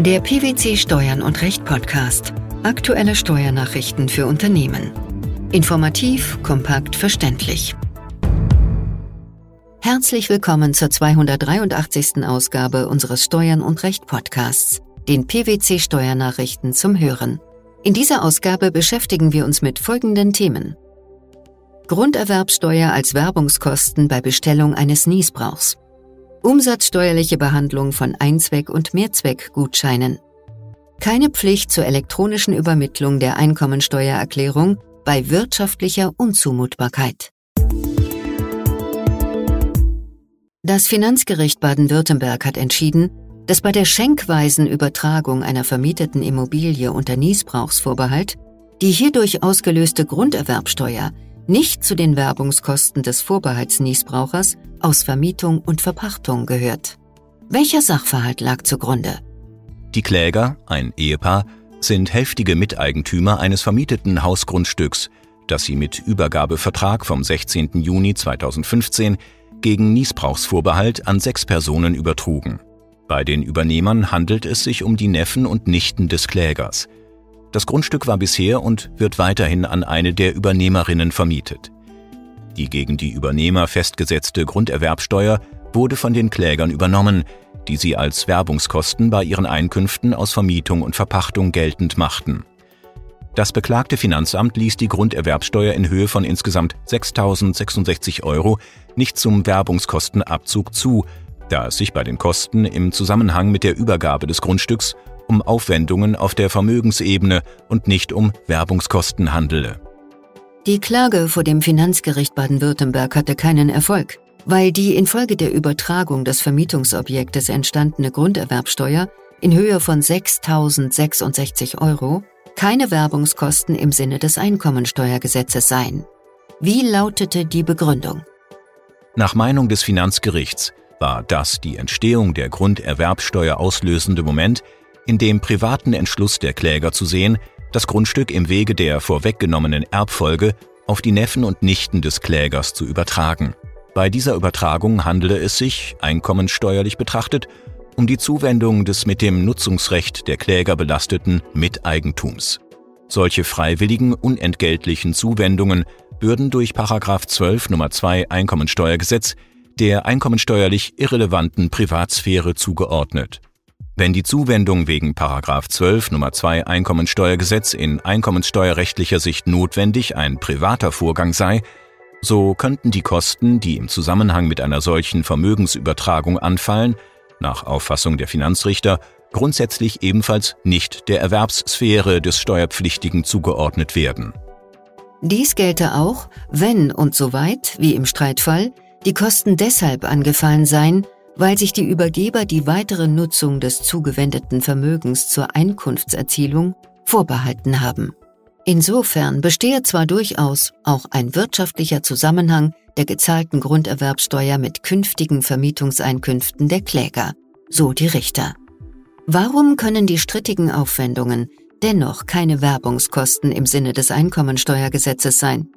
Der PwC Steuern und Recht Podcast. Aktuelle Steuernachrichten für Unternehmen. Informativ, kompakt, verständlich. Herzlich willkommen zur 283. Ausgabe unseres Steuern und Recht Podcasts, den PwC Steuernachrichten zum Hören. In dieser Ausgabe beschäftigen wir uns mit folgenden Themen. Grunderwerbsteuer als Werbungskosten bei Bestellung eines Niesbrauchs. Umsatzsteuerliche Behandlung von Einzweck- und Mehrzweckgutscheinen. Keine Pflicht zur elektronischen Übermittlung der Einkommensteuererklärung bei wirtschaftlicher Unzumutbarkeit. Das Finanzgericht Baden-Württemberg hat entschieden, dass bei der schenkweisen Übertragung einer vermieteten Immobilie unter Niesbrauchsvorbehalt die hierdurch ausgelöste Grunderwerbsteuer nicht zu den Werbungskosten des Vorbehaltsniesbrauchers aus Vermietung und Verpachtung gehört. Welcher Sachverhalt lag zugrunde? Die Kläger, ein Ehepaar, sind heftige Miteigentümer eines vermieteten Hausgrundstücks, das sie mit Übergabevertrag vom 16. Juni 2015 gegen Niesbrauchsvorbehalt an sechs Personen übertrugen. Bei den Übernehmern handelt es sich um die Neffen und Nichten des Klägers – das Grundstück war bisher und wird weiterhin an eine der Übernehmerinnen vermietet. Die gegen die Übernehmer festgesetzte Grunderwerbsteuer wurde von den Klägern übernommen, die sie als Werbungskosten bei ihren Einkünften aus Vermietung und Verpachtung geltend machten. Das beklagte Finanzamt ließ die Grunderwerbsteuer in Höhe von insgesamt 6.066 Euro nicht zum Werbungskostenabzug zu, da es sich bei den Kosten im Zusammenhang mit der Übergabe des Grundstücks um Aufwendungen auf der Vermögensebene und nicht um Werbungskosten handele. Die Klage vor dem Finanzgericht Baden-Württemberg hatte keinen Erfolg, weil die infolge der Übertragung des Vermietungsobjektes entstandene Grunderwerbsteuer in Höhe von 6.066 Euro keine Werbungskosten im Sinne des Einkommensteuergesetzes seien. Wie lautete die Begründung? Nach Meinung des Finanzgerichts war das die Entstehung der Grunderwerbsteuer auslösende Moment, in dem privaten Entschluss der Kläger zu sehen, das Grundstück im Wege der vorweggenommenen Erbfolge auf die Neffen und Nichten des Klägers zu übertragen. Bei dieser Übertragung handele es sich, einkommenssteuerlich betrachtet, um die Zuwendung des mit dem Nutzungsrecht der Kläger belasteten Miteigentums. Solche freiwilligen, unentgeltlichen Zuwendungen würden durch 12 Nummer 2 Einkommensteuergesetz der einkommensteuerlich irrelevanten Privatsphäre zugeordnet. Wenn die Zuwendung wegen 12 Nummer 2 Einkommensteuergesetz in einkommenssteuerrechtlicher Sicht notwendig ein privater Vorgang sei, so könnten die Kosten, die im Zusammenhang mit einer solchen Vermögensübertragung anfallen, nach Auffassung der Finanzrichter grundsätzlich ebenfalls nicht der Erwerbssphäre des Steuerpflichtigen zugeordnet werden. Dies gelte auch, wenn und soweit, wie im Streitfall, die Kosten deshalb angefallen seien, weil sich die Übergeber die weitere Nutzung des zugewendeten Vermögens zur Einkunftserzielung vorbehalten haben. Insofern bestehe zwar durchaus auch ein wirtschaftlicher Zusammenhang der gezahlten Grunderwerbsteuer mit künftigen Vermietungseinkünften der Kläger, so die Richter. Warum können die strittigen Aufwendungen dennoch keine Werbungskosten im Sinne des Einkommensteuergesetzes sein?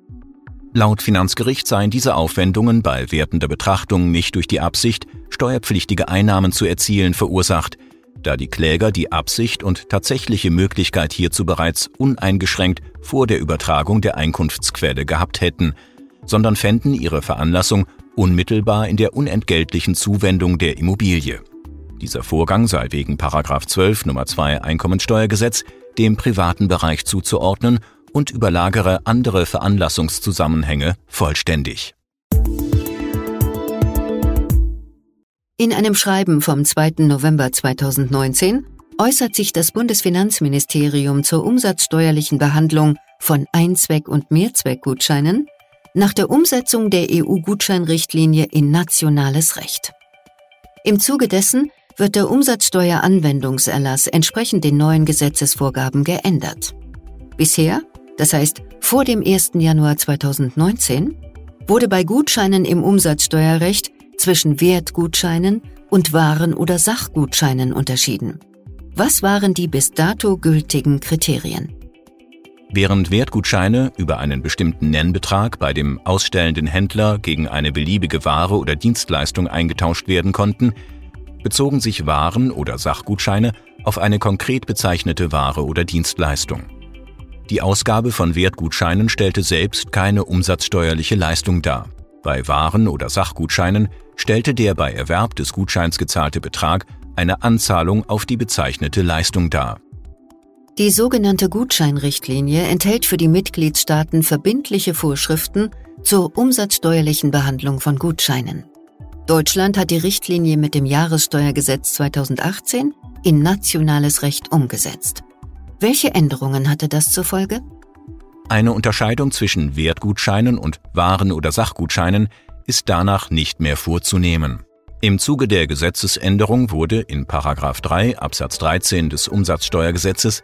Laut Finanzgericht seien diese Aufwendungen bei wertender Betrachtung nicht durch die Absicht, steuerpflichtige Einnahmen zu erzielen, verursacht, da die Kläger die Absicht und tatsächliche Möglichkeit hierzu bereits uneingeschränkt vor der Übertragung der Einkunftsquelle gehabt hätten, sondern fänden ihre Veranlassung unmittelbar in der unentgeltlichen Zuwendung der Immobilie. Dieser Vorgang sei wegen 12 Nummer 2 Einkommensteuergesetz dem privaten Bereich zuzuordnen und überlagere andere Veranlassungszusammenhänge vollständig. In einem Schreiben vom 2. November 2019 äußert sich das Bundesfinanzministerium zur umsatzsteuerlichen Behandlung von Einzweck- und Mehrzweckgutscheinen nach der Umsetzung der EU-Gutscheinrichtlinie in nationales Recht. Im Zuge dessen wird der Umsatzsteueranwendungserlass entsprechend den neuen Gesetzesvorgaben geändert. Bisher das heißt vor dem 1. Januar 2019, wurde bei Gutscheinen im Umsatzsteuerrecht zwischen Wertgutscheinen und Waren- oder Sachgutscheinen unterschieden. Was waren die bis dato gültigen Kriterien? Während Wertgutscheine über einen bestimmten Nennbetrag bei dem ausstellenden Händler gegen eine beliebige Ware oder Dienstleistung eingetauscht werden konnten, bezogen sich Waren- oder Sachgutscheine auf eine konkret bezeichnete Ware oder Dienstleistung. Die Ausgabe von Wertgutscheinen stellte selbst keine umsatzsteuerliche Leistung dar. Bei Waren- oder Sachgutscheinen stellte der bei Erwerb des Gutscheins gezahlte Betrag eine Anzahlung auf die bezeichnete Leistung dar. Die sogenannte Gutscheinrichtlinie enthält für die Mitgliedstaaten verbindliche Vorschriften zur umsatzsteuerlichen Behandlung von Gutscheinen. Deutschland hat die Richtlinie mit dem Jahressteuergesetz 2018 in nationales Recht umgesetzt. Welche Änderungen hatte das zur Folge? Eine Unterscheidung zwischen Wertgutscheinen und Waren- oder Sachgutscheinen ist danach nicht mehr vorzunehmen. Im Zuge der Gesetzesänderung wurde in 3 Absatz 13 des Umsatzsteuergesetzes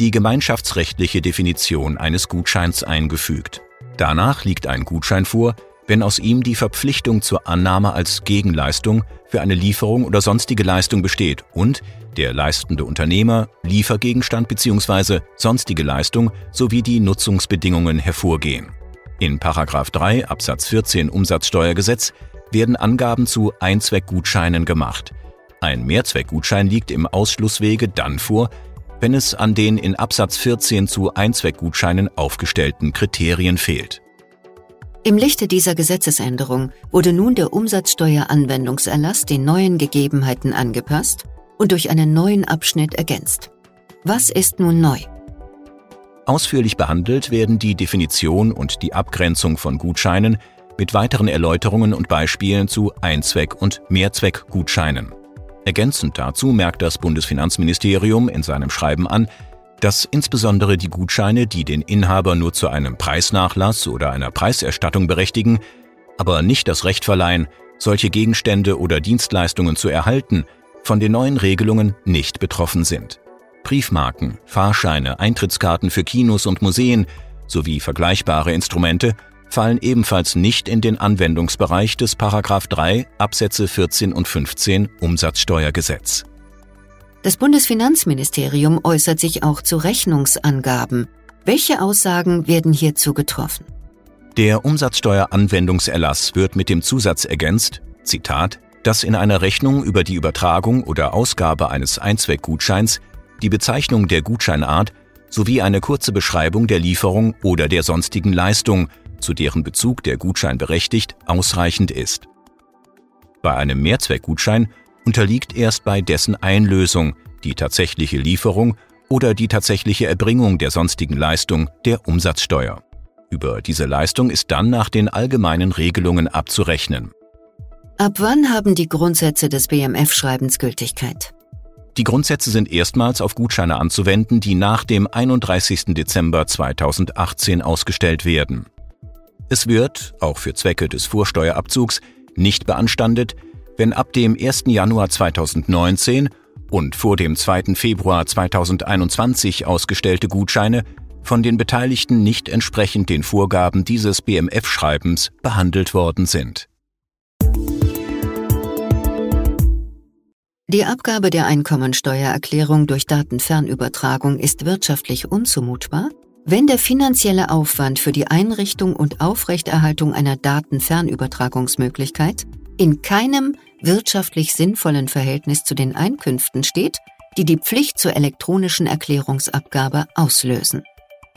die gemeinschaftsrechtliche Definition eines Gutscheins eingefügt. Danach liegt ein Gutschein vor, wenn aus ihm die Verpflichtung zur Annahme als Gegenleistung für eine Lieferung oder sonstige Leistung besteht und der leistende Unternehmer Liefergegenstand bzw. sonstige Leistung sowie die Nutzungsbedingungen hervorgehen. In 3 Absatz 14 Umsatzsteuergesetz werden Angaben zu Einzweckgutscheinen gemacht. Ein Mehrzweckgutschein liegt im Ausschlusswege dann vor, wenn es an den in Absatz 14 zu Einzweckgutscheinen aufgestellten Kriterien fehlt. Im Lichte dieser Gesetzesänderung wurde nun der Umsatzsteueranwendungserlass den neuen Gegebenheiten angepasst und durch einen neuen Abschnitt ergänzt. Was ist nun neu? Ausführlich behandelt werden die Definition und die Abgrenzung von Gutscheinen mit weiteren Erläuterungen und Beispielen zu Einzweck- und Mehrzweckgutscheinen. Ergänzend dazu merkt das Bundesfinanzministerium in seinem Schreiben an, dass insbesondere die Gutscheine, die den Inhaber nur zu einem Preisnachlass oder einer Preiserstattung berechtigen, aber nicht das Recht verleihen, solche Gegenstände oder Dienstleistungen zu erhalten, von den neuen Regelungen nicht betroffen sind. Briefmarken, Fahrscheine, Eintrittskarten für Kinos und Museen sowie vergleichbare Instrumente fallen ebenfalls nicht in den Anwendungsbereich des 3 Absätze 14 und 15 Umsatzsteuergesetz. Das Bundesfinanzministerium äußert sich auch zu Rechnungsangaben. Welche Aussagen werden hierzu getroffen? Der Umsatzsteueranwendungserlass wird mit dem Zusatz ergänzt, Zitat, dass in einer Rechnung über die Übertragung oder Ausgabe eines Einzweckgutscheins die Bezeichnung der Gutscheinart sowie eine kurze Beschreibung der Lieferung oder der sonstigen Leistung zu deren Bezug der Gutschein berechtigt, ausreichend ist. Bei einem Mehrzweckgutschein unterliegt erst bei dessen Einlösung die tatsächliche Lieferung oder die tatsächliche Erbringung der sonstigen Leistung der Umsatzsteuer. Über diese Leistung ist dann nach den allgemeinen Regelungen abzurechnen. Ab wann haben die Grundsätze des BMF-Schreibens Gültigkeit? Die Grundsätze sind erstmals auf Gutscheine anzuwenden, die nach dem 31. Dezember 2018 ausgestellt werden. Es wird, auch für Zwecke des Vorsteuerabzugs, nicht beanstandet, wenn ab dem 1. Januar 2019 und vor dem 2. Februar 2021 ausgestellte Gutscheine von den Beteiligten nicht entsprechend den Vorgaben dieses BMF-Schreibens behandelt worden sind. Die Abgabe der Einkommensteuererklärung durch Datenfernübertragung ist wirtschaftlich unzumutbar, wenn der finanzielle Aufwand für die Einrichtung und Aufrechterhaltung einer Datenfernübertragungsmöglichkeit in keinem wirtschaftlich sinnvollen Verhältnis zu den Einkünften steht, die die Pflicht zur elektronischen Erklärungsabgabe auslösen.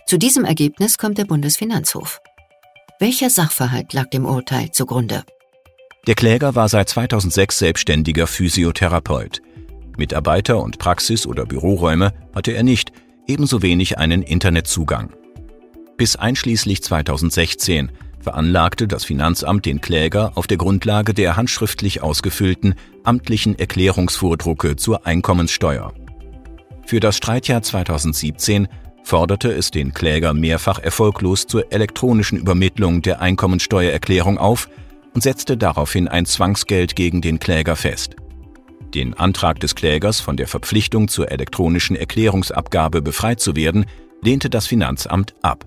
Zu diesem Ergebnis kommt der Bundesfinanzhof. Welcher Sachverhalt lag dem Urteil zugrunde? Der Kläger war seit 2006 selbstständiger Physiotherapeut. Mitarbeiter und Praxis- oder Büroräume hatte er nicht, ebenso wenig einen Internetzugang. Bis einschließlich 2016 veranlagte das Finanzamt den Kläger auf der Grundlage der handschriftlich ausgefüllten amtlichen Erklärungsvordrucke zur Einkommenssteuer. Für das Streitjahr 2017 forderte es den Kläger mehrfach erfolglos zur elektronischen Übermittlung der Einkommensteuererklärung auf und setzte daraufhin ein Zwangsgeld gegen den Kläger fest. Den Antrag des Klägers, von der Verpflichtung zur elektronischen Erklärungsabgabe befreit zu werden, lehnte das Finanzamt ab.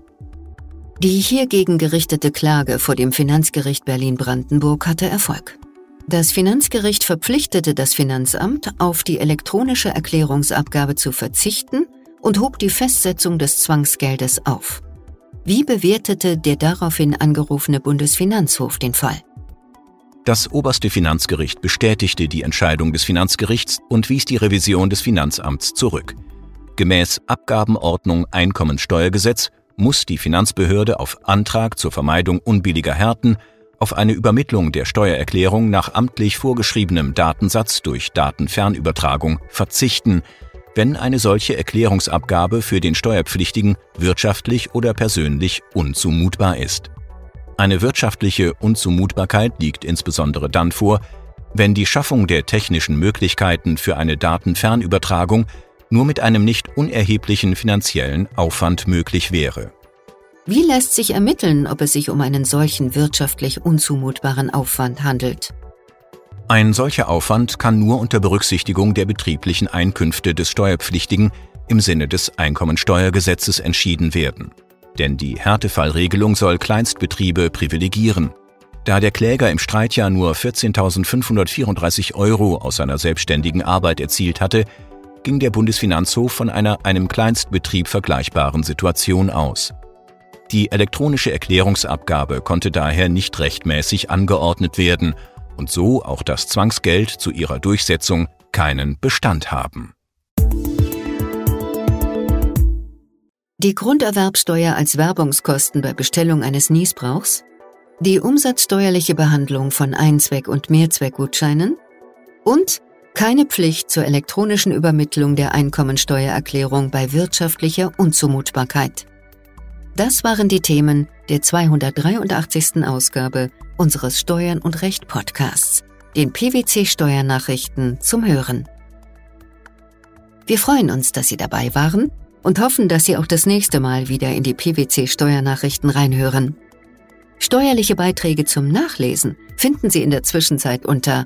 Die hiergegen gerichtete Klage vor dem Finanzgericht Berlin-Brandenburg hatte Erfolg. Das Finanzgericht verpflichtete das Finanzamt, auf die elektronische Erklärungsabgabe zu verzichten und hob die Festsetzung des Zwangsgeldes auf. Wie bewertete der daraufhin angerufene Bundesfinanzhof den Fall? Das oberste Finanzgericht bestätigte die Entscheidung des Finanzgerichts und wies die Revision des Finanzamts zurück. Gemäß Abgabenordnung Einkommensteuergesetz muss die Finanzbehörde auf Antrag zur Vermeidung unbilliger Härten auf eine Übermittlung der Steuererklärung nach amtlich vorgeschriebenem Datensatz durch Datenfernübertragung verzichten, wenn eine solche Erklärungsabgabe für den Steuerpflichtigen wirtschaftlich oder persönlich unzumutbar ist. Eine wirtschaftliche Unzumutbarkeit liegt insbesondere dann vor, wenn die Schaffung der technischen Möglichkeiten für eine Datenfernübertragung nur mit einem nicht unerheblichen finanziellen Aufwand möglich wäre. Wie lässt sich ermitteln, ob es sich um einen solchen wirtschaftlich unzumutbaren Aufwand handelt? Ein solcher Aufwand kann nur unter Berücksichtigung der betrieblichen Einkünfte des Steuerpflichtigen im Sinne des Einkommensteuergesetzes entschieden werden. Denn die Härtefallregelung soll Kleinstbetriebe privilegieren. Da der Kläger im Streitjahr nur 14.534 Euro aus seiner selbstständigen Arbeit erzielt hatte, ging der Bundesfinanzhof von einer einem Kleinstbetrieb vergleichbaren Situation aus. Die elektronische Erklärungsabgabe konnte daher nicht rechtmäßig angeordnet werden und so auch das Zwangsgeld zu ihrer Durchsetzung keinen Bestand haben. Die Grunderwerbsteuer als Werbungskosten bei Bestellung eines Niesbrauchs, die umsatzsteuerliche Behandlung von Einzweck- und Mehrzweckgutscheinen und keine Pflicht zur elektronischen Übermittlung der Einkommensteuererklärung bei wirtschaftlicher Unzumutbarkeit. Das waren die Themen der 283. Ausgabe unseres Steuern und Recht Podcasts, den PwC Steuernachrichten zum Hören. Wir freuen uns, dass Sie dabei waren und hoffen, dass Sie auch das nächste Mal wieder in die PwC Steuernachrichten reinhören. Steuerliche Beiträge zum Nachlesen finden Sie in der Zwischenzeit unter